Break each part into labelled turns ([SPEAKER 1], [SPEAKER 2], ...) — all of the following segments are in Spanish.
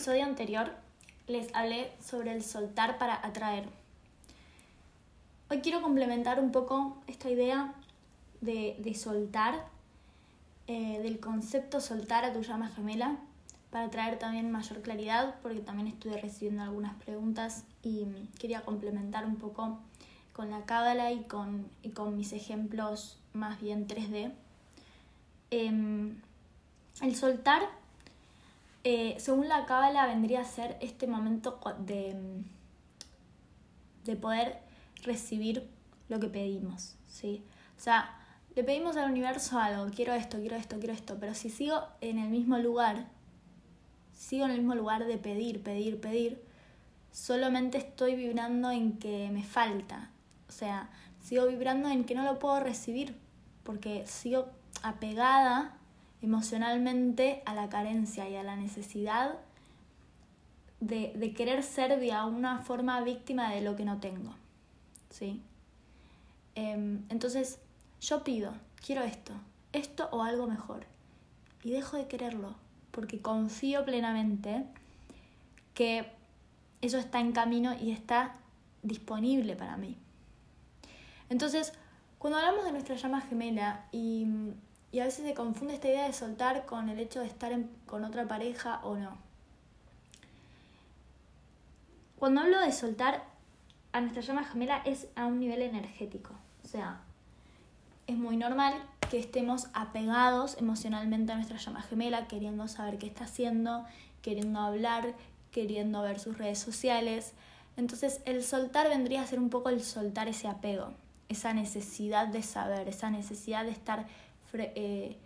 [SPEAKER 1] episodio anterior les hablé sobre el soltar para atraer. Hoy quiero complementar un poco esta idea de, soltar, eh, del concepto soltar a tu llama gemela, para traer también mayor claridad, porque también estuve recibiendo algunas preguntas y quería complementar un poco con la cábala y con, y con mis ejemplos más bien 3D. Em, el soltar eh, según la cábala vendría a ser este momento de, de poder recibir lo que pedimos, ¿sí? O sea, le pedimos al universo algo, quiero esto, quiero esto, quiero esto, pero si sigo en el mismo lugar, sigo en el mismo lugar de pedir, pedir, pedir, solamente estoy vibrando en que me falta. O sea, sigo vibrando en que no lo puedo recibir, porque sigo apegada emocionalmente a la carencia y a la necesidad de, querer ser de alguna forma víctima de lo que no tengo. ¿Sí? Em, entonces, yo pido, quiero esto, esto o algo mejor. Y dejo de quererlo, porque confío plenamente que eso está en camino y está disponible para mí. Entonces, cuando hablamos de nuestra llama gemela y y a veces se confunde esta idea de soltar con el hecho de estar con otra pareja o no. Cuando hablo de soltar a nuestra llama gemela es a un nivel energético. O sea, es muy normal que estemos apegados emocionalmente a nuestra llama gemela, queriendo saber qué está haciendo, queriendo hablar, queriendo ver sus redes sociales. Entonces el soltar vendría a ser un poco el soltar ese apego, esa necesidad de saber, esa necesidad de estar eh,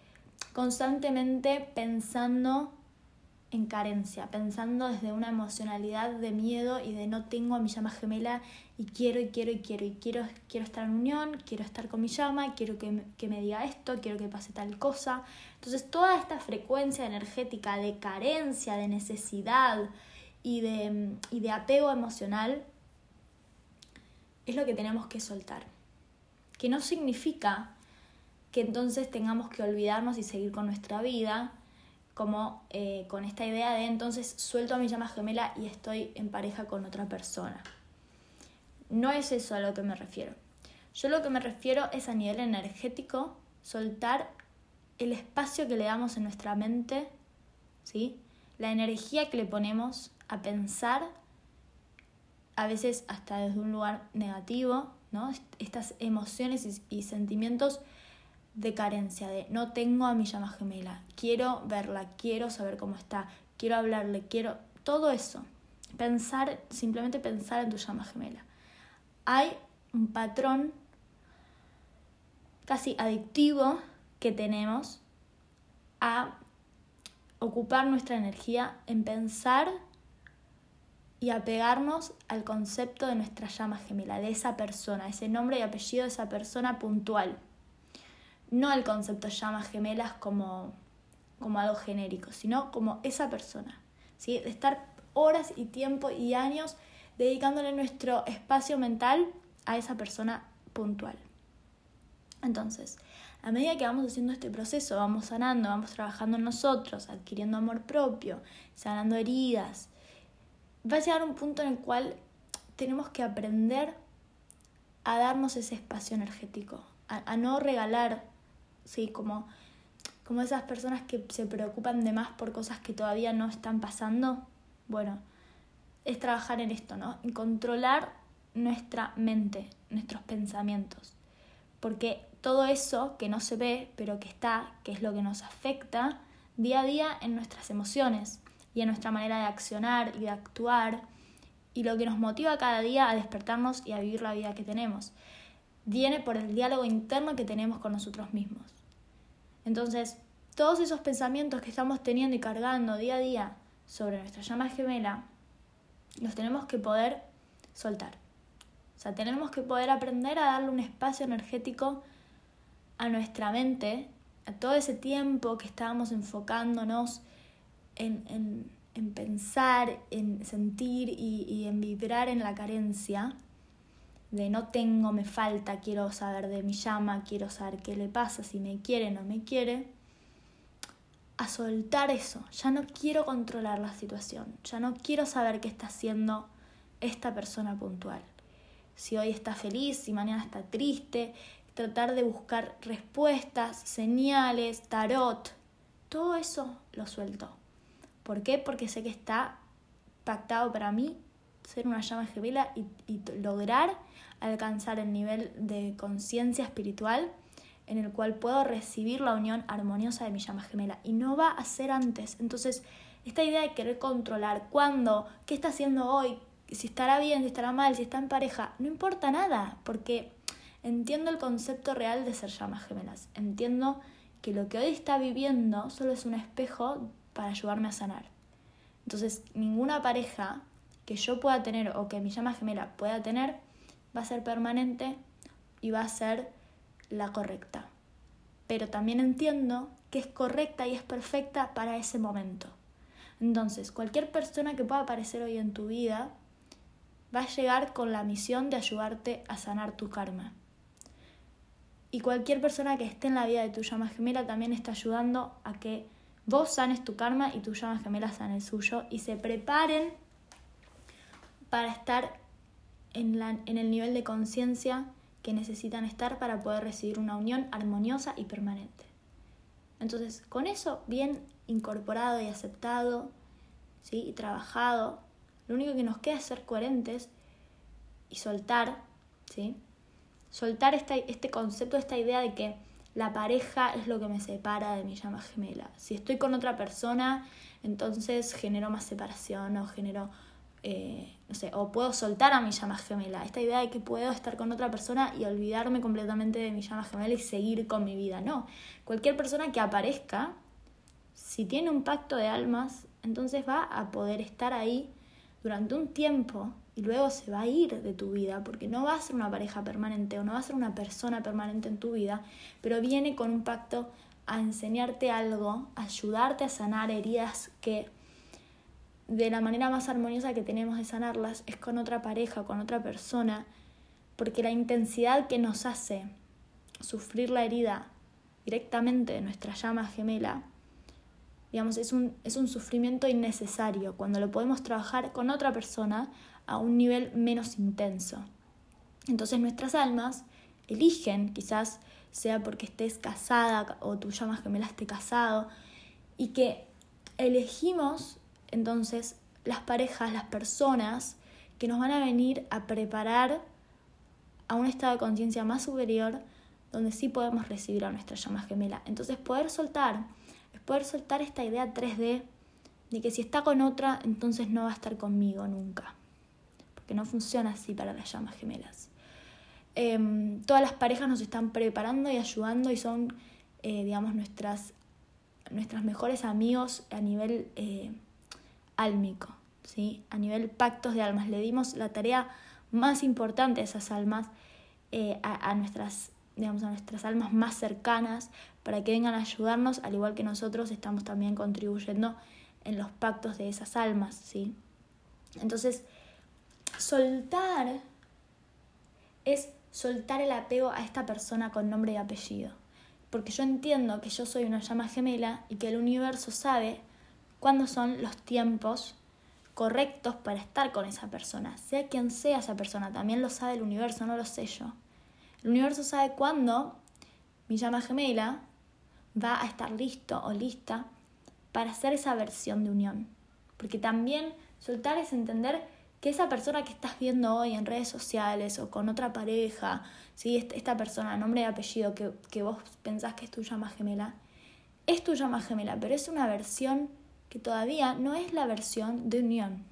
[SPEAKER 1] constantemente pensando en carencia, pensando desde una emocionalidad de miedo y de no tengo a mi llama gemela y quiero y quiero y quiero y quiero, quiero estar en unión, quiero estar con mi llama, quiero que me, que me diga esto, quiero que pase tal cosa. Entonces toda esta frecuencia energética de carencia, de necesidad y de, y de apego emocional es lo que tenemos que soltar. Que no significa que entonces tengamos que olvidarnos y seguir con nuestra vida, como eh, con esta idea de entonces suelto a mi llama gemela y estoy en pareja con otra persona. No es eso a lo que me refiero. Yo lo que me refiero es a nivel energético, soltar el espacio que le damos en nuestra mente, ¿sí? la energía que le ponemos a pensar, a veces hasta desde un lugar negativo, ¿no? estas emociones y sentimientos de carencia, de no tengo a mi llama gemela, quiero verla, quiero saber cómo está, quiero hablarle, quiero todo eso. Pensar, simplemente pensar en tu llama gemela. Hay un patrón casi adictivo que tenemos a ocupar nuestra energía en pensar y apegarnos al concepto de nuestra llama gemela, de esa persona, ese nombre y apellido de esa persona puntual no el concepto llamas gemelas como, como algo genérico, sino como esa persona, ¿sí? de estar horas y tiempo y años dedicándole nuestro espacio mental a esa persona puntual. Entonces, a medida que vamos haciendo este proceso, vamos sanando, vamos trabajando en nosotros, adquiriendo amor propio, sanando heridas, va a llegar un punto en el cual tenemos que aprender a darnos ese espacio energético, a no regalar ¿sí? Como, como esas personas que se preocupan de más por cosas que todavía no están pasando. Bueno, es trabajar en esto, ¿no? En controlar nuestra mente, nuestros pensamientos. Porque todo eso que no se ve, pero que está, que es lo que nos afecta día a día en nuestras emociones y en nuestra manera de accionar y de actuar y lo que nos motiva cada día a despertarnos y a vivir la vida que tenemos. Viene por el diálogo interno que tenemos con nosotros mismos. Entonces, todos esos pensamientos que estamos teniendo y cargando día a día sobre nuestra llama gemela, los tenemos que poder soltar. O sea, tenemos que poder aprender a darle un espacio energético a nuestra mente, a todo ese tiempo que estábamos enfocándonos en, pensar, en sentir y, y en vibrar en la carencia, de no tengo, me falta, quiero saber de mi llama, quiero saber qué le pasa, si me quiere, no me quiere, a soltar eso. Ya no quiero controlar la situación. Ya no quiero saber qué está haciendo esta persona puntual. Si hoy está feliz, si mañana está triste. Tratar de buscar respuestas, señales, tarot. Todo eso lo suelto. ¿Por qué? Porque sé que está pactado para mí ser una llama gemela y, y lograr alcanzar el nivel de conciencia espiritual en el cual puedo recibir la unión armoniosa de mi llama gemela. Y no va a ser antes. Entonces, esta idea de querer controlar cuándo, qué está haciendo hoy, si estará bien, si estará mal, si está en pareja, no importa nada, porque entiendo el concepto real de ser llamas gemelas. Entiendo que lo que hoy está viviendo solo es un espejo para ayudarme a sanar. Entonces, ninguna pareja que yo pueda tener o que mi llama gemela pueda tener va a ser permanente y va a ser la correcta. Pero también entiendo que es correcta y es perfecta para ese momento. Entonces, cualquier persona que pueda aparecer hoy en tu vida va a llegar con la misión de ayudarte a sanar tu karma. Y cualquier persona que esté en la vida de tu llama gemela también está ayudando a que vos sanes tu karma y tu llama gemela sane el suyo y se preparen para estar en, la, en el nivel de conciencia que necesitan estar para poder recibir una unión armoniosa y permanente. Entonces, con eso bien incorporado y aceptado, ¿sí? y trabajado, lo único que nos queda es ser coherentes y soltar, ¿sí? soltar este, este concepto, esta idea de que la pareja es lo que me separa de mi llama gemela. Si estoy con otra persona, entonces genero más separación o genero eh, no sé, o puedo soltar a mi llama gemela. Esta idea de que puedo estar con otra persona y olvidarme completamente de mi llama gemela y seguir con mi vida. No, cualquier persona que aparezca, si tiene un pacto de almas, entonces va a poder estar ahí durante un tiempo y luego se va a ir de tu vida, porque no va a ser una pareja permanente o no va a ser una persona permanente en tu vida, pero viene con un pacto a enseñarte algo, a ayudarte a sanar heridas que de la manera más armoniosa que tenemos de sanarlas es con otra pareja, con otra persona, porque la intensidad que nos hace sufrir la herida directamente de nuestra llama gemela, digamos, es un, es un sufrimiento innecesario cuando lo podemos trabajar con otra persona a un nivel menos intenso. Entonces nuestras almas eligen, quizás sea porque estés casada o tu llama gemela esté casado, y que elegimos entonces las parejas, las personas que nos van a venir a preparar a un estado de conciencia más superior donde sí podemos recibir a nuestra llama gemela. Entonces poder soltar, es poder soltar esta idea 3D de que si está con otra, entonces no va a estar conmigo nunca. Porque no funciona así para las llamas gemelas. Em, todas las parejas nos están preparando y ayudando y son, eh, digamos, nuestras, nuestras mejores amigos a nivel eh, álmico, ¿sí? a nivel pactos de almas. Le dimos la tarea más importante a esas almas, eh, a, nuestras, digamos, a nuestras almas más cercanas, para que vengan a ayudarnos, al igual que nosotros estamos también contribuyendo en los pactos de esas almas. ¿sí? Entonces, soltar es soltar el apego a esta persona con nombre y apellido. Porque yo entiendo que yo soy una llama gemela y que el universo sabe cuándo son los tiempos correctos para estar con esa persona, sea quien sea esa persona, también lo sabe el universo, no lo sé yo. El universo sabe cuándo mi llama gemela va a estar listo o lista para hacer esa versión de unión. Porque también soltar es entender que esa persona que estás viendo hoy en redes sociales o con otra pareja, ¿sí? esta persona, nombre y apellido que, que vos pensás que es tu llama gemela, es tu llama gemela, pero es una versión que todavía no es la versión de unión.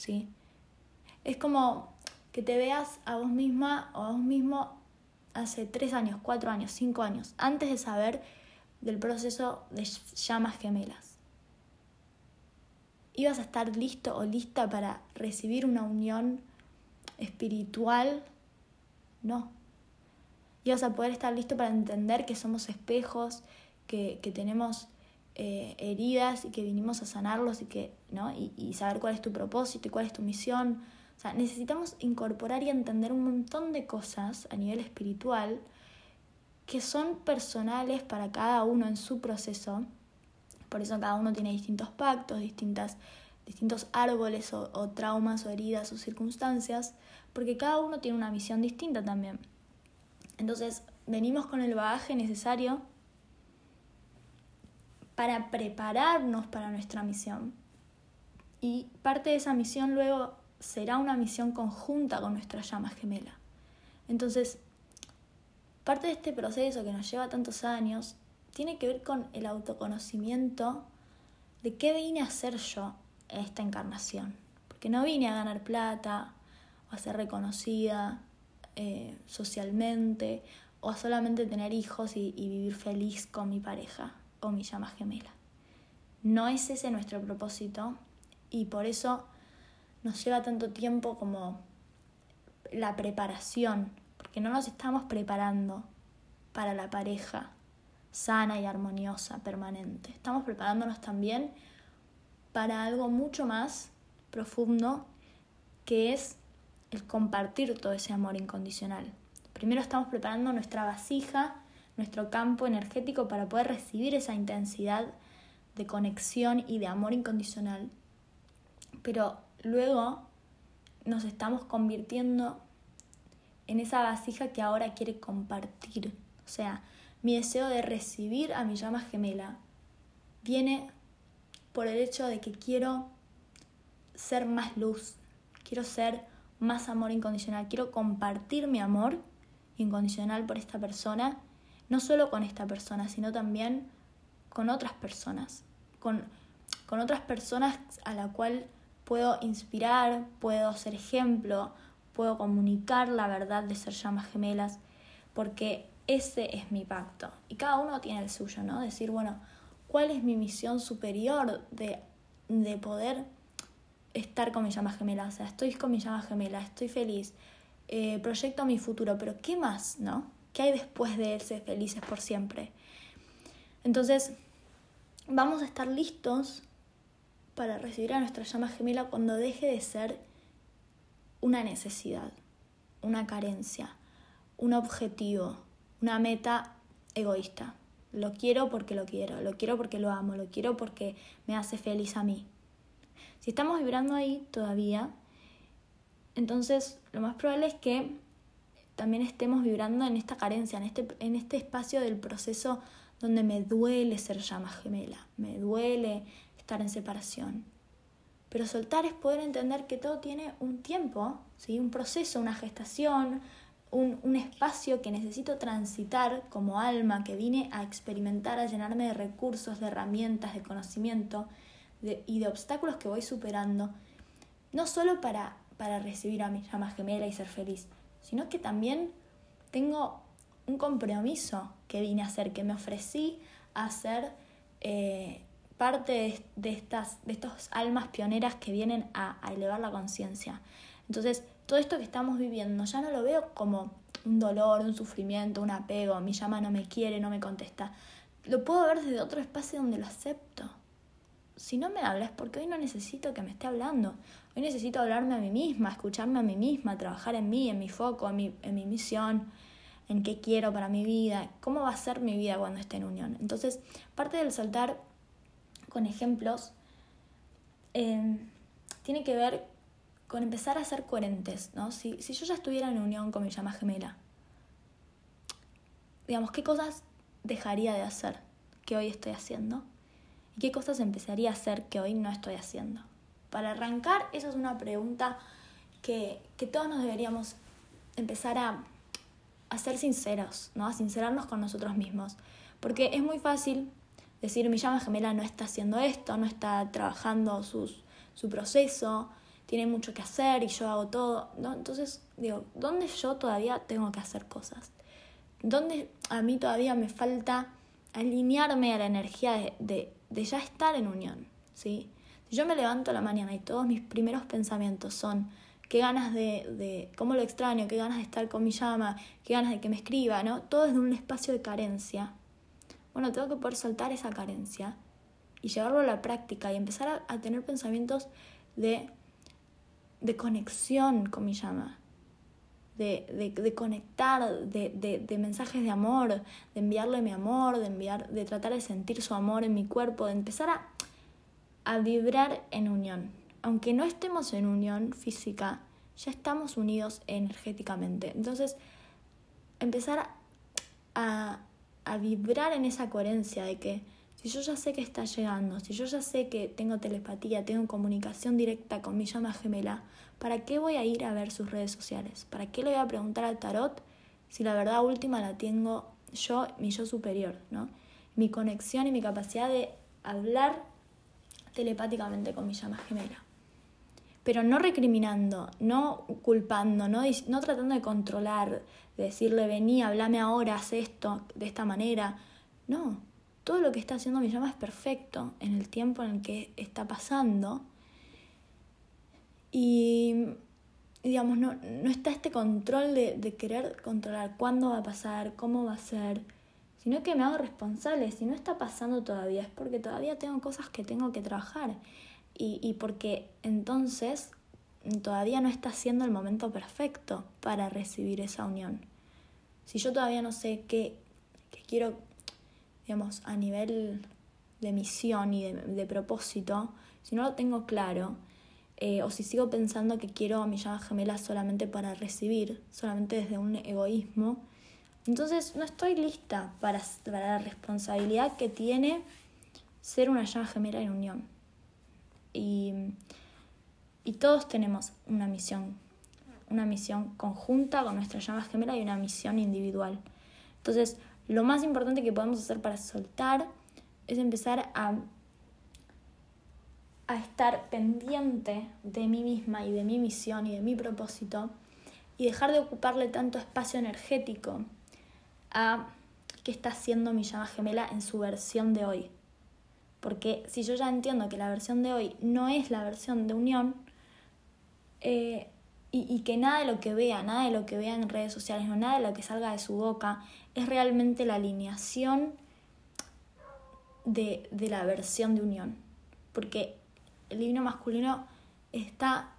[SPEAKER 1] ¿sí? Es como que te veas a vos misma o a vos mismo hace tres años, cuatro años, cinco años, antes de saber del proceso de llamas gemelas. ¿Ibas a estar listo o lista para recibir una unión espiritual? No. ¿Ibas a poder estar listo para entender que somos espejos, que, que tenemos eh, heridas y que vinimos a sanarlos y, que, ¿no? Y, saber cuál es tu propósito y cuál es tu misión. Necesitamos incorporar y entender un montón de cosas a nivel espiritual que son personales para cada uno en su proceso Por eso cada uno tiene distintos pactos, distintas, distintos árboles o traumas o heridas o circunstancias, porque cada uno tiene una misión distinta también. Entonces, venimos con el bagaje necesario para prepararnos para nuestra misión. Y parte de esa misión luego será una misión conjunta con nuestra llama gemela. Entonces, parte de este proceso que nos lleva tantos años tiene que ver con el autoconocimiento de qué vine a hacer yo en esta encarnación. Porque no vine a ganar plata, o a ser reconocida eh, socialmente, o a solamente tener hijos y, y vivir feliz con mi pareja o mi llama gemela. No es ese nuestro propósito y por eso nos lleva tanto tiempo como la preparación, porque no nos estamos preparando para la pareja sana y armoniosa, permanente. Estamos preparándonos también para algo mucho más profundo, que es el compartir todo ese amor incondicional. Primero estamos preparando nuestra vasija, nuestro campo energético para poder recibir esa intensidad de conexión y de amor incondicional. Pero luego nos estamos convirtiendo en esa vasija que ahora quiere compartir. O sea, mi deseo de recibir a mi llama gemela viene por el hecho de que quiero ser más luz, quiero ser más amor incondicional, quiero compartir mi amor incondicional por esta persona, no solo con esta persona, sino también con otras personas, con, con otras personas a la cual puedo inspirar, puedo ser ejemplo, puedo comunicar la verdad de ser llamas gemelas, porque ese es mi pacto. Y cada uno tiene el suyo, ¿no? Decir, bueno, ¿cuál es mi misión superior de, de poder estar con mi llama gemela? O sea, estoy con mi llama gemela, estoy feliz, eh, proyecto mi futuro, pero ¿qué más, no? ¿Qué hay después de ser felices por siempre? Entonces, vamos a estar listos para recibir a nuestra llama gemela cuando deje de ser una necesidad, una carencia, un objetivo, una meta egoísta. Lo quiero porque lo quiero, lo quiero porque lo amo, lo quiero porque me hace feliz a mí. Si estamos vibrando ahí todavía, entonces lo más probable es que también estemos vibrando en esta carencia, en este, en este espacio del proceso donde me duele ser llama gemela, me duele estar en separación. Pero soltar es poder entender que todo tiene un tiempo, ¿sí? un proceso, una gestación, un, un, espacio que necesito transitar como alma, que vine a experimentar, a llenarme de recursos, de herramientas, de conocimiento y de obstáculos que voy superando, no solo para, para recibir a mi llama gemela y ser feliz, sino que también tengo un compromiso que vine a hacer, que me ofrecí a hacer eh, parte de, estas de estos almas pioneras que vienen a, elevar la conciencia. Entonces, todo esto que estamos viviendo ya no lo veo como un dolor, un sufrimiento, un apego, mi llama no me quiere, no me contesta. Lo puedo ver desde otro espacio donde lo acepto. Si no me hablas, porque hoy no necesito que me esté hablando. Hoy necesito hablarme a mí misma, escucharme a mí misma, trabajar en mí, en mi foco, en mi, en mi misión, en qué quiero para mi vida, cómo va a ser mi vida cuando esté en unión. Entonces, parte del soltar con ejemplos, em, tiene que ver con empezar a ser coherentes, ¿no? Si, si yo ya estuviera en unión con mi llama gemela, digamos, ¿qué cosas dejaría de hacer que hoy estoy haciendo? ¿Y qué cosas empezaría a hacer que hoy no estoy haciendo? Para arrancar, esa es una pregunta que, que todos nos deberíamos empezar a, a ser sinceros, ¿no? A sincerarnos con nosotros mismos. Porque es muy fácil decir mi llama gemela no está haciendo esto, no está trabajando sus, su proceso, tiene mucho que hacer y yo hago todo. ¿no? Entonces, digo, ¿dónde yo todavía tengo que hacer cosas? ¿Dónde a mí todavía me falta alinearme a la energía de, de ya estar en unión? ¿sí? Si yo me levanto a la mañana y todos mis primeros pensamientos son qué ganas de, de, cómo lo extraño, qué ganas de estar con mi llama, qué ganas de que me escriba, ¿no? Todo es de un espacio de carencia bueno, tengo que poder soltar esa carencia y llevarlo a la práctica y empezar a, tener pensamientos de, de conexión con mi llama, de, conectar, de, de, mensajes de amor, de enviarle mi amor, de, enviar, de tratar de sentir su amor en mi cuerpo, de empezar a, a vibrar en unión. Aunque no estemos en unión física, ya estamos unidos energéticamente. Entonces, empezar a, a vibrar en esa coherencia de que si yo ya sé que está llegando, si yo ya sé que tengo telepatía, tengo comunicación directa con mi llama gemela, ¿para qué voy a ir a ver sus redes sociales? ¿Para qué le voy a preguntar al tarot si la verdad última la tengo yo, mi yo superior, ¿no? Mi conexión y mi capacidad de hablar telepáticamente con mi llama gemela. Pero no recriminando, no culpando, no, no tratando de controlar, de decirle, vení, hablame ahora, haz esto de esta manera. No, todo lo que está haciendo mi llama es perfecto en el tiempo en el que está pasando. Y, digamos, no, no está este control de, de, querer controlar cuándo va a pasar, cómo va a ser, sino que me hago responsable. Si no está pasando todavía es porque todavía tengo cosas que tengo que trabajar y, y porque entonces todavía no está siendo el momento perfecto para recibir esa unión. Si yo todavía no sé qué, qué quiero digamos, a nivel de misión y de, propósito, si no lo tengo claro, eh, o si sigo pensando que quiero a mi llama gemela solamente para recibir, solamente desde un egoísmo, entonces no estoy lista para, la responsabilidad que tiene ser una llama gemela en unión. Y, y todos tenemos una misión, una misión conjunta con nuestra llama gemela y una misión individual. Entonces, lo más importante que podemos hacer para soltar es empezar a, a estar pendiente de mí misma y de mi misión y de mi propósito y dejar de ocuparle tanto espacio energético a qué está haciendo mi llama gemela en su versión de hoy. Porque si yo ya entiendo que la versión de hoy no es la versión de unión, eh, y, que nada de lo que vea, nada de lo que vea en redes sociales, no nada de lo que salga de su boca, es realmente la alineación de, de la versión de unión. Porque el divino masculino está,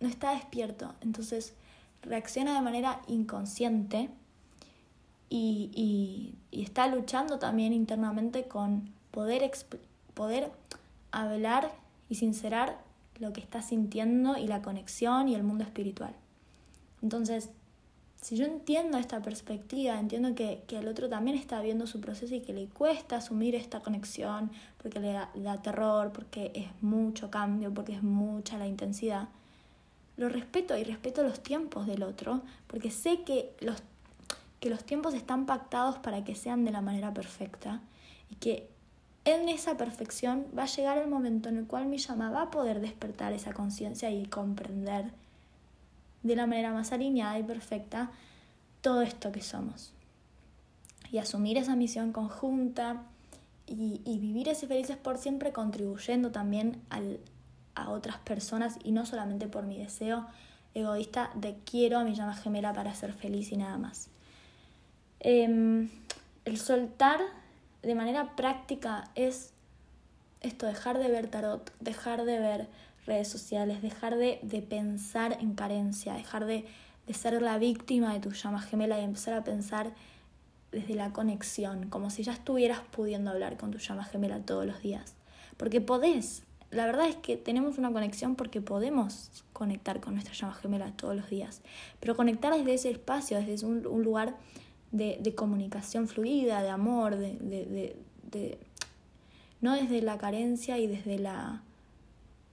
[SPEAKER 1] no está despierto, entonces reacciona de manera inconsciente y, y, y está luchando también internamente con poder, poder hablar y sincerar lo que está sintiendo y la conexión y el mundo espiritual. Entonces, si yo entiendo esta perspectiva, entiendo que, que el otro también está viendo su proceso y que le cuesta asumir esta conexión, porque le da, terror, porque es mucho cambio, porque es mucha la intensidad, lo respeto y respeto los tiempos del otro, porque sé que los, que los tiempos están pactados para que sean de la manera perfecta y que en esa perfección va a llegar el momento en el cual mi llama va a poder despertar esa conciencia y comprender de la manera más alineada y perfecta todo esto que somos. Y asumir esa misión conjunta y, vivir ese felices por siempre contribuyendo también a otras personas y no solamente por mi deseo egoísta de quiero a mi llama gemela para ser feliz y nada más. Em, el soltar de manera práctica es esto, dejar de ver tarot, dejar de ver redes sociales, dejar de, pensar en carencia, dejar de, de, ser la víctima de tu llama gemela y empezar a pensar desde la conexión, como si ya estuvieras pudiendo hablar con tu llama gemela todos los días. Porque podés, la verdad es que tenemos una conexión porque podemos conectar con nuestra llama gemela todos los días, pero conectar desde ese espacio, desde un, un lugar de, de comunicación fluida, de amor, de, de, de, no desde la carencia y desde, la,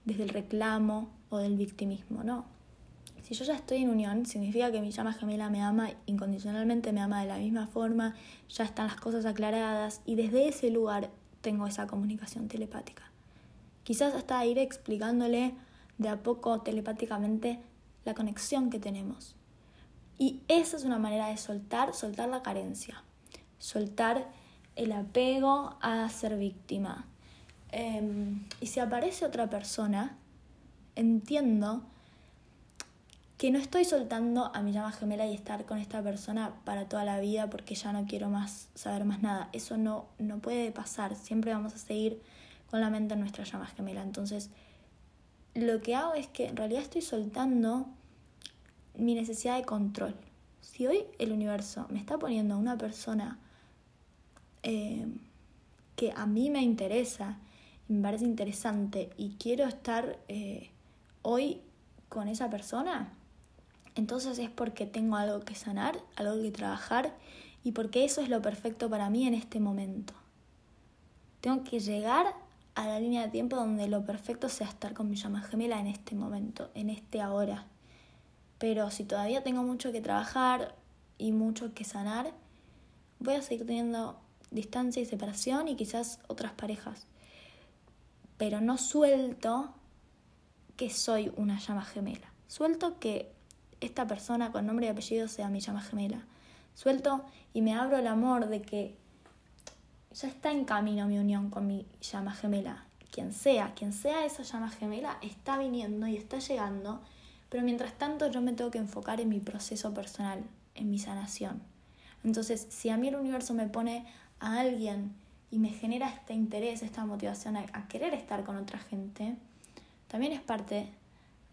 [SPEAKER 1] desde el reclamo o del victimismo, no. Si yo ya estoy en unión, significa que mi llama gemela me ama incondicionalmente, me ama de la misma forma, ya están las cosas aclaradas y desde ese lugar tengo esa comunicación telepática. Quizás hasta ir explicándole de a poco telepáticamente la conexión que tenemos. Y esa es una manera de soltar, soltar la carencia, soltar el apego a ser víctima. Em, y si aparece otra persona, entiendo que no estoy soltando a mi llama gemela y estar con esta persona para toda la vida porque ya no quiero más saber más nada. Eso no, no puede pasar. Siempre vamos a seguir con la mente en nuestra llama gemela. Entonces, lo que hago es que en realidad estoy soltando mi necesidad de control. Si hoy el universo me está poniendo a una persona eh, que a mí me interesa, me parece interesante y quiero estar eh, hoy con esa persona, entonces es porque tengo algo que sanar, algo que trabajar y porque eso es lo perfecto para mí en este momento. Tengo que llegar a la línea de tiempo donde lo perfecto sea estar con mi llama gemela en este momento, en este ahora. Pero si todavía tengo mucho que trabajar y mucho que sanar, voy a seguir teniendo distancia y separación y quizás otras parejas. Pero no suelto que soy una llama gemela. Suelto que esta persona con nombre y apellido sea mi llama gemela. Suelto y me abro el amor de que ya está en camino mi unión con mi llama gemela. Quien sea, quien sea esa llama gemela, está viniendo y está llegando, pero mientras tanto yo me tengo que enfocar en mi proceso personal, en mi sanación. Entonces, si a mí el universo me pone a alguien y me genera este interés, esta motivación a, querer estar con otra gente, también es parte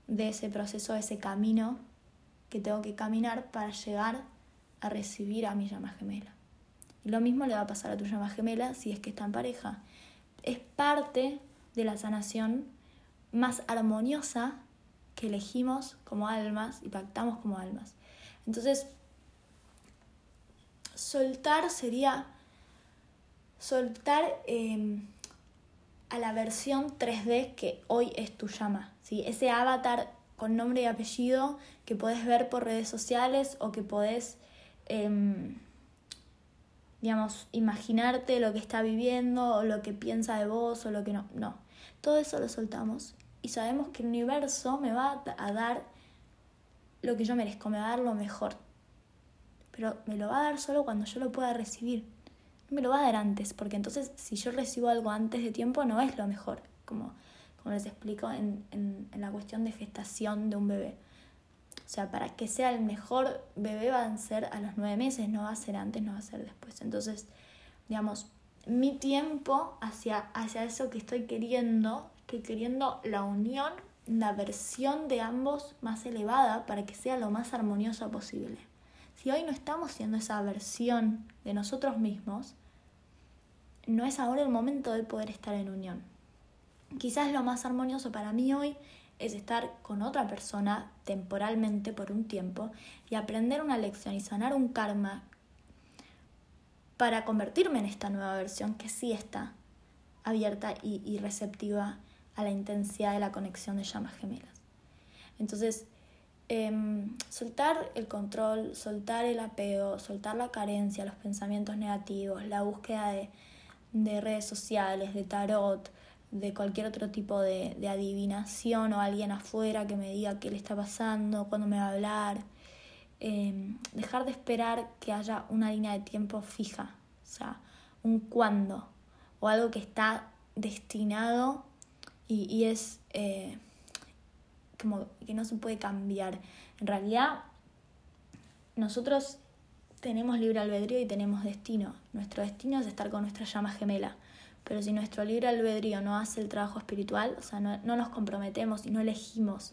[SPEAKER 1] de ese proceso, ese camino que tengo que caminar para llegar a recibir a mi llama gemela. Y lo mismo le va a pasar a tu llama gemela si es que está en pareja. Es parte de la sanación más armoniosa que elegimos como almas y pactamos como almas. Entonces, soltar sería soltar em, a la versión 3D que hoy es tu llama. ¿sí? Ese avatar con nombre y apellido que podés ver por redes sociales o que podés Em, digamos, imaginarte lo que está viviendo o lo que piensa de vos o lo que no. No, todo eso lo soltamos y sabemos que el universo me va a dar lo que yo merezco, me va a dar lo mejor. Pero me lo va a dar solo cuando yo lo pueda recibir. Me lo va a dar antes, porque entonces si yo recibo algo antes de tiempo no es lo mejor, como, como les explico en, en la cuestión de gestación de un bebé. O sea, para que sea el mejor bebé va a ser a los nueve meses, no va a ser antes, no va a ser después. Entonces, digamos, mi tiempo hacia, hacia eso que estoy queriendo, estoy queriendo la unión, la versión de ambos más elevada para que sea lo más armoniosa posible. Si hoy no estamos siendo esa versión de nosotros mismos, no es ahora el momento de poder estar en unión. Quizás lo más armonioso para mí hoy es estar con otra persona temporalmente por un tiempo y aprender una lección y sanar un karma para convertirme en esta nueva versión que sí está abierta y, receptiva a la intensidad de la conexión de llamas gemelas. Entonces, em, soltar el control, soltar el apego, soltar la carencia, los pensamientos negativos, la búsqueda de redes sociales, de tarot, de cualquier otro tipo de, adivinación o alguien afuera que me diga qué le está pasando, cuándo me va a hablar. Em, dejar de esperar que haya una línea de tiempo fija, o sea, un cuándo o algo que está destinado y, es eh, como que no se puede cambiar. En realidad, nosotros tenemos libre albedrío y tenemos destino. Nuestro destino es estar con nuestra llama gemela. Pero si nuestro libre albedrío no hace el trabajo espiritual, o sea, no, nos comprometemos y no elegimos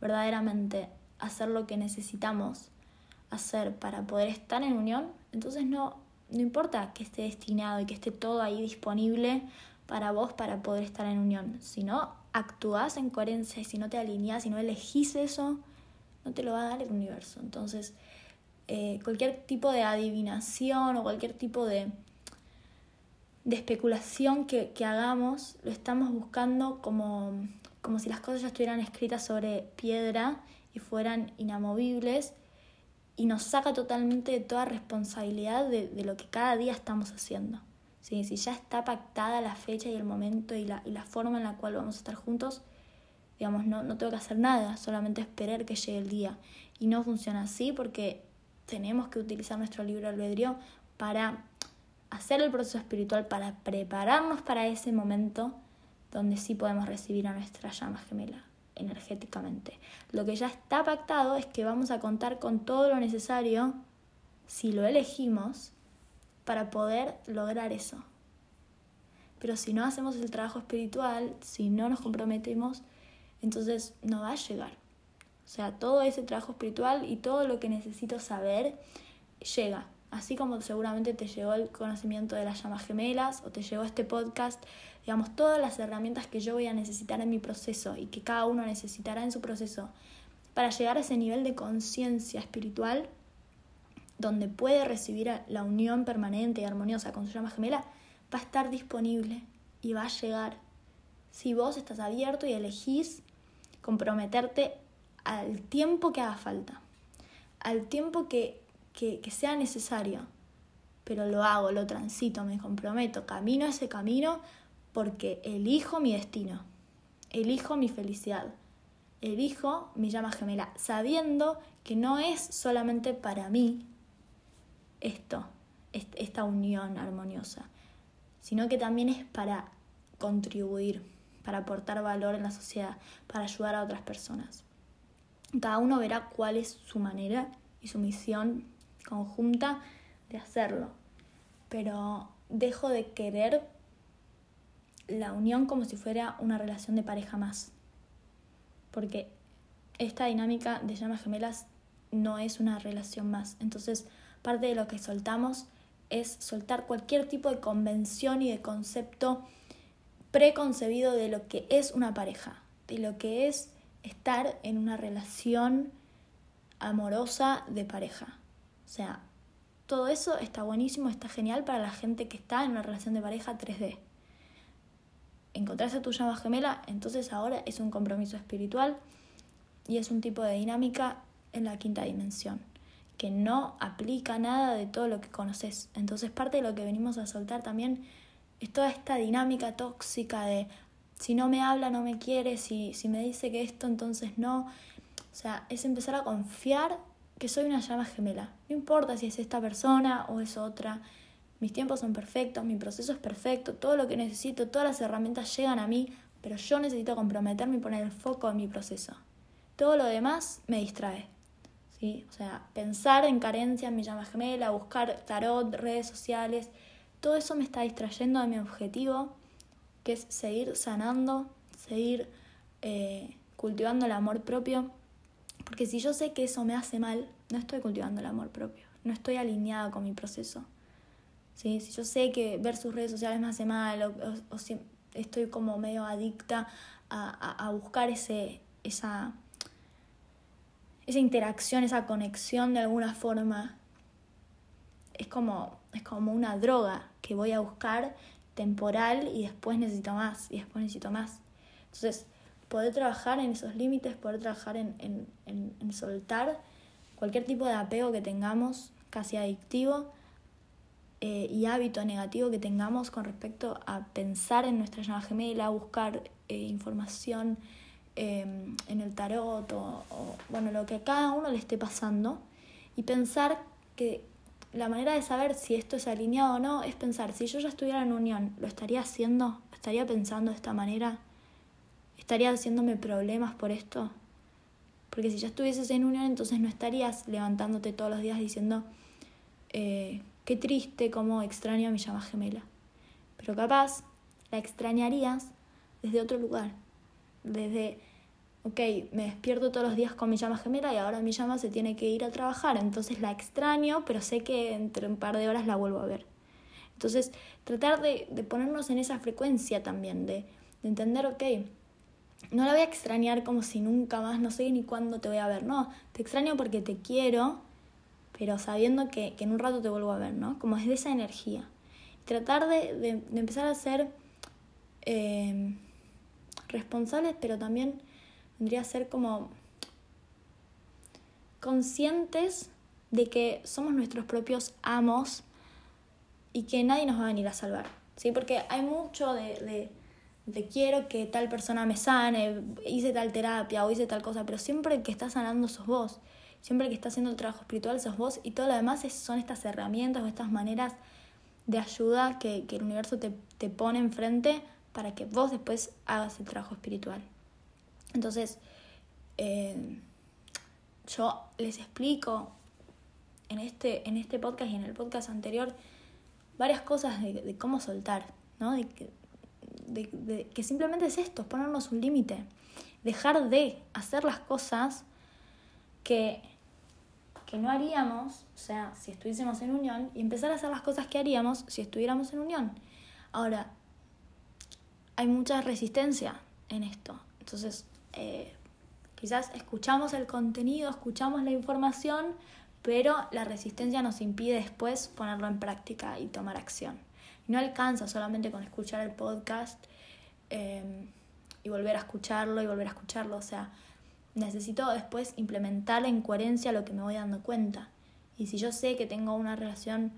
[SPEAKER 1] verdaderamente hacer lo que necesitamos hacer para poder estar en unión, entonces no, no importa que esté destinado y que esté todo ahí disponible para vos para poder estar en unión. Si no actúas en coherencia y si no te alineas, si no elegís eso, no te lo va a dar el universo. Entonces, eh, cualquier tipo de adivinación o cualquier tipo de de especulación que, hagamos lo estamos buscando como, como si las cosas ya estuvieran escritas sobre piedra y fueran inamovibles y nos saca totalmente de toda responsabilidad de, lo que cada día estamos haciendo. Si ya está pactada la fecha y el momento y la, y la forma en la cual vamos a estar juntos, digamos, no, no tengo que hacer nada, solamente esperar que llegue el día. Y no funciona así porque tenemos que utilizar nuestro libre albedrío para hacer el proceso espiritual para prepararnos para ese momento donde sí podemos recibir a nuestra llama gemela energéticamente. Lo que ya está pactado es que vamos a contar con todo lo necesario, si lo elegimos, para poder lograr eso. Pero si no hacemos el trabajo espiritual, si no nos comprometemos, entonces no va a llegar. O sea, todo ese trabajo espiritual y todo lo que necesito saber llega. Así como seguramente te llegó el conocimiento de las llamas gemelas o te llegó este podcast, digamos, todas las herramientas que yo voy a necesitar en mi proceso y que cada uno necesitará en su proceso para llegar a ese nivel de conciencia espiritual donde puede recibir la unión permanente y armoniosa con su llama gemela, va a estar disponible y va a llegar. Si vos estás abierto y elegís comprometerte al tiempo que haga falta, al tiempo que, que, sea necesario, pero lo hago, lo transito, me comprometo, camino ese camino porque elijo mi destino, elijo mi felicidad, elijo mi llama gemela, sabiendo que no es solamente para mí esto, esta unión armoniosa, sino que también es para contribuir, para aportar valor en la sociedad, para ayudar a otras personas. Cada uno verá cuál es su manera y su misión conjunta de hacerlo, pero dejo de querer la unión como si fuera una relación de pareja más, porque esta dinámica de llamas gemelas no es una relación más, entonces parte de lo que soltamos es soltar cualquier tipo de convención y de concepto preconcebido de lo que es una pareja, de lo que es estar en una relación amorosa de pareja. O sea, todo eso está buenísimo, está genial para la gente que está en una relación de pareja 3D. Encontrarse a tu llama gemela, entonces ahora es un compromiso espiritual y es un tipo de dinámica en la quinta dimensión que no aplica nada de todo lo que conoces. Entonces parte de lo que venimos a soltar también es toda esta dinámica tóxica de si no me habla, no me quiere, si, si me dice que esto, entonces no. O sea, es empezar a confiar que soy una llama gemela. No importa si es esta persona o es otra. Mis tiempos son perfectos, mi proceso es perfecto, todo lo que necesito, todas las herramientas llegan a mí, pero yo necesito comprometerme y poner el foco en mi proceso. Todo lo demás me distrae. O sea, pensar en carencia en mi llama gemela, buscar tarot, redes sociales, todo eso me está distrayendo de mi objetivo, que es seguir sanando, seguir eh, cultivando el amor propio, porque si yo sé que eso me hace mal, no estoy cultivando el amor propio, no estoy alineada con mi proceso. ¿sí? Si yo sé que ver sus redes sociales me hace mal o, si estoy como medio adicta a, a buscar ese, esa esa interacción, esa conexión de alguna forma, es como, es como una droga que voy a buscar temporal y después necesito más, y después necesito más. Entonces, poder trabajar en esos límites, poder trabajar en, en, soltar cualquier tipo de apego que tengamos, casi adictivo, eh, y hábito negativo que tengamos con respecto a pensar en nuestra llama gemela, buscar eh, información, Em, en el tarot o, bueno, lo que a cada uno le esté pasando y pensar que la manera de saber si esto es alineado o no es pensar, si yo ya estuviera en unión, ¿lo estaría haciendo? ¿Estaría pensando de esta manera? ¿Estaría haciéndome problemas por esto? Porque si ya estuvieses en unión, entonces no estarías levantándote todos los días diciendo, eh, qué triste, cómo extraño a mi llama gemela. Pero capaz la extrañarías desde otro lugar, desde ok, me despierto todos los días con mi llama gemela y ahora mi llama se tiene que ir a trabajar, entonces la extraño, pero sé que entre un par de horas la vuelvo a ver. Entonces, tratar de, ponernos en esa frecuencia también, de, entender, ok, no la voy a extrañar como si nunca más, no sé ni cuándo te voy a ver, no, te extraño porque te quiero, pero sabiendo que, en un rato te vuelvo a ver, ¿no? Como es de esa energía. Tratar de, empezar a ser eh, responsables, pero también vendría a ser como conscientes de que somos nuestros propios amos y que nadie nos va a venir a salvar. ¿sí? Porque hay mucho de, de, quiero que tal persona me sane, hice tal terapia o hice tal cosa, pero siempre que está sanando sos vos. Siempre que está haciendo el trabajo espiritual sos vos y todo lo demás son estas herramientas o estas maneras de ayuda que, que el universo te, te pone enfrente para que vos después hagas el trabajo espiritual. Entonces, eh, yo les explico en este, en este podcast y en el podcast anterior varias cosas de, cómo soltar, ¿no? De que, simplemente es esto, ponernos un límite, dejar de hacer las cosas que, que no haríamos, o sea, si estuviésemos en unión, y empezar a hacer las cosas que haríamos si estuviéramos en unión. Ahora, hay mucha resistencia en esto. Entonces, eh, quizás escuchamos el contenido, escuchamos la información, pero la resistencia nos impide después ponerlo en práctica y tomar acción. No alcanza solamente con escuchar el podcast eh, y volver a escucharlo y volver a escucharlo. O sea, necesito después implementar en coherencia lo que me voy dando cuenta. Y si yo sé que tengo una relación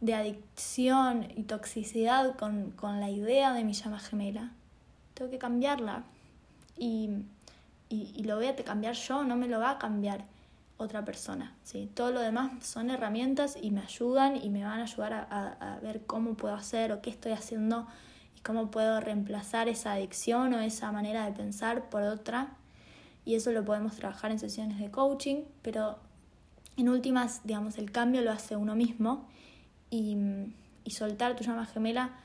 [SPEAKER 1] de adicción y toxicidad con, con la idea de mi llama gemela, tengo que cambiarla. Y, y, y, lo voy a cambiar yo, no me lo va a cambiar otra persona. ¿sí? Todo lo demás son herramientas y me ayudan y me van a ayudar a, a, ver cómo puedo hacer o qué estoy haciendo y cómo puedo reemplazar esa adicción o esa manera de pensar por otra. Y eso lo podemos trabajar en sesiones de coaching, pero en últimas, digamos, el cambio lo hace uno mismo y, y soltar tu llama gemela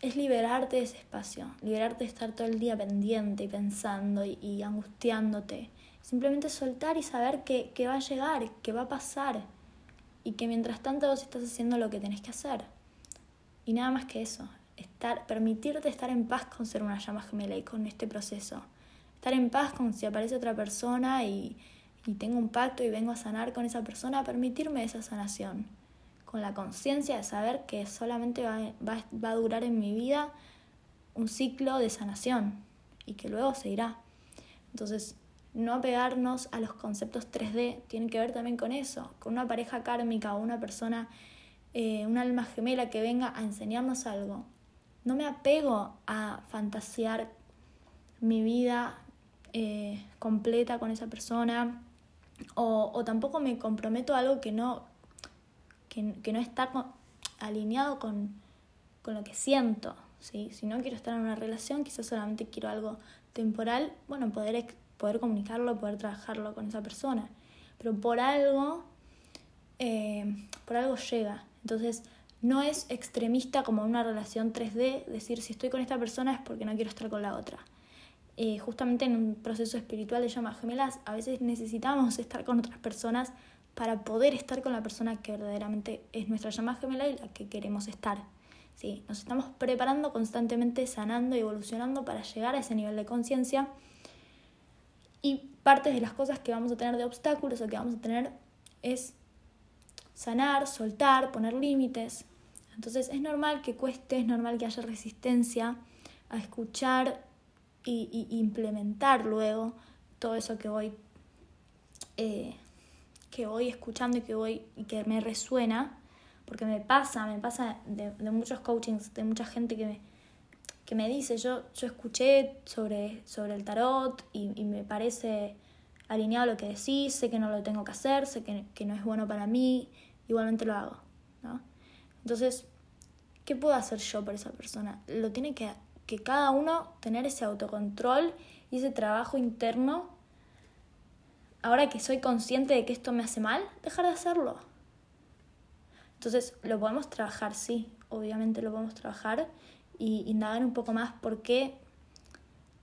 [SPEAKER 1] es liberarte de ese espacio, liberarte de estar todo el día pendiente y pensando y, y angustiándote Simplemente soltar y saber que, que va a llegar, que va a pasar y que mientras tanto vos estás haciendo lo que tenés que hacer. Y nada más que eso, estar, permitirte estar en paz con ser una llama gemela y con este proceso. Estar en paz con si aparece otra persona y, y tengo un pacto y vengo a sanar con esa persona, permitirme esa sanación. Con la conciencia de saber que solamente va, va, va a durar en mi vida un ciclo de sanación y que luego se irá. Entonces, no apegarnos a los conceptos 3D tiene que ver también con eso, con una pareja kármica o una persona, eh, un alma gemela que venga a enseñarnos algo. No me apego a fantasear mi vida eh, completa con esa persona o, o, tampoco me comprometo a algo que no, que, que no está alineado con, con lo que siento. ¿sí? Si no quiero estar en una relación, quizás solamente quiero algo temporal, bueno, poder poder comunicarlo, poder trabajarlo con esa persona. Pero por algo, eh, por algo llega. Entonces, no es extremista como una relación 3D, decir si estoy con esta persona es porque no quiero estar con la otra. Eh, justamente en un proceso espiritual de llamas gemelas, a veces necesitamos estar con otras personas para poder estar con la persona que verdaderamente es nuestra llama gemela y la que queremos estar. Sí, nos estamos preparando constantemente, sanando y evolucionando para llegar a ese nivel de conciencia y parte de las cosas que vamos a tener de obstáculos o que vamos a tener es sanar, soltar, poner límites. Entonces es normal que cueste, es normal que haya resistencia a escuchar y, implementar luego todo eso que voy, eh, que voy escuchando y que, voy, y que me resuena, porque me pasa, me pasa de, de muchos coachings, de mucha gente que me, que me dice, yo, yo escuché sobre, sobre el tarot y, me parece alineado lo que decís, sé que no lo tengo que hacer, sé que, que no es bueno para mí, igualmente lo hago. ¿no? Entonces, ¿qué puedo hacer yo por esa persona? Lo tiene que, que cada uno tener ese autocontrol y ese trabajo interno. Ahora que soy consciente de que esto me hace mal, dejar de hacerlo. Entonces, lo podemos trabajar, sí, obviamente lo podemos trabajar y indagar un poco más por qué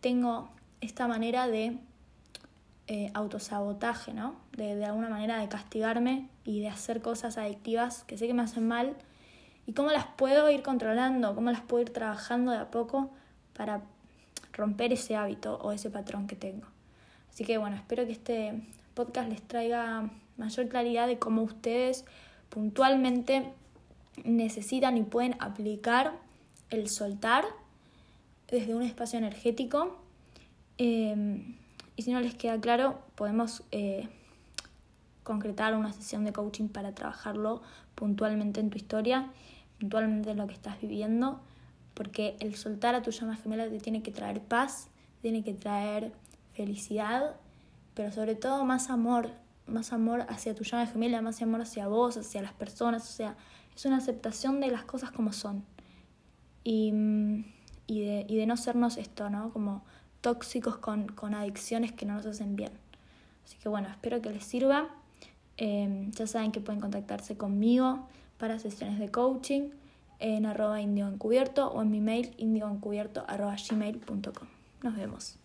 [SPEAKER 1] tengo esta manera de eh, autosabotaje, ¿no? De, de alguna manera de castigarme y de hacer cosas adictivas que sé que me hacen mal y cómo las puedo ir controlando, cómo las puedo ir trabajando de a poco para romper ese hábito o ese patrón que tengo. Así que bueno, espero que este podcast les traiga mayor claridad de cómo ustedes puntualmente necesitan y pueden aplicar el soltar desde un espacio energético. Em, y si no les queda claro, podemos eh, concretar una sesión de coaching para trabajarlo puntualmente en tu historia, puntualmente en lo que estás viviendo, porque el soltar a tu llama gemela te tiene que traer paz, tiene que traer felicidad, pero sobre todo más amor, más amor hacia tu llama gemela, más amor hacia vos, hacia las personas, o sea, es una aceptación de las cosas como son y, y, de, y de no sernos esto, ¿no? Como tóxicos con, con adicciones que no nos hacen bien. Así que bueno, espero que les sirva. Eh, ya saben que pueden contactarse conmigo para sesiones de coaching en arroba encubierto o en mi mail indioencubierto arroba gmail.com. Nos vemos.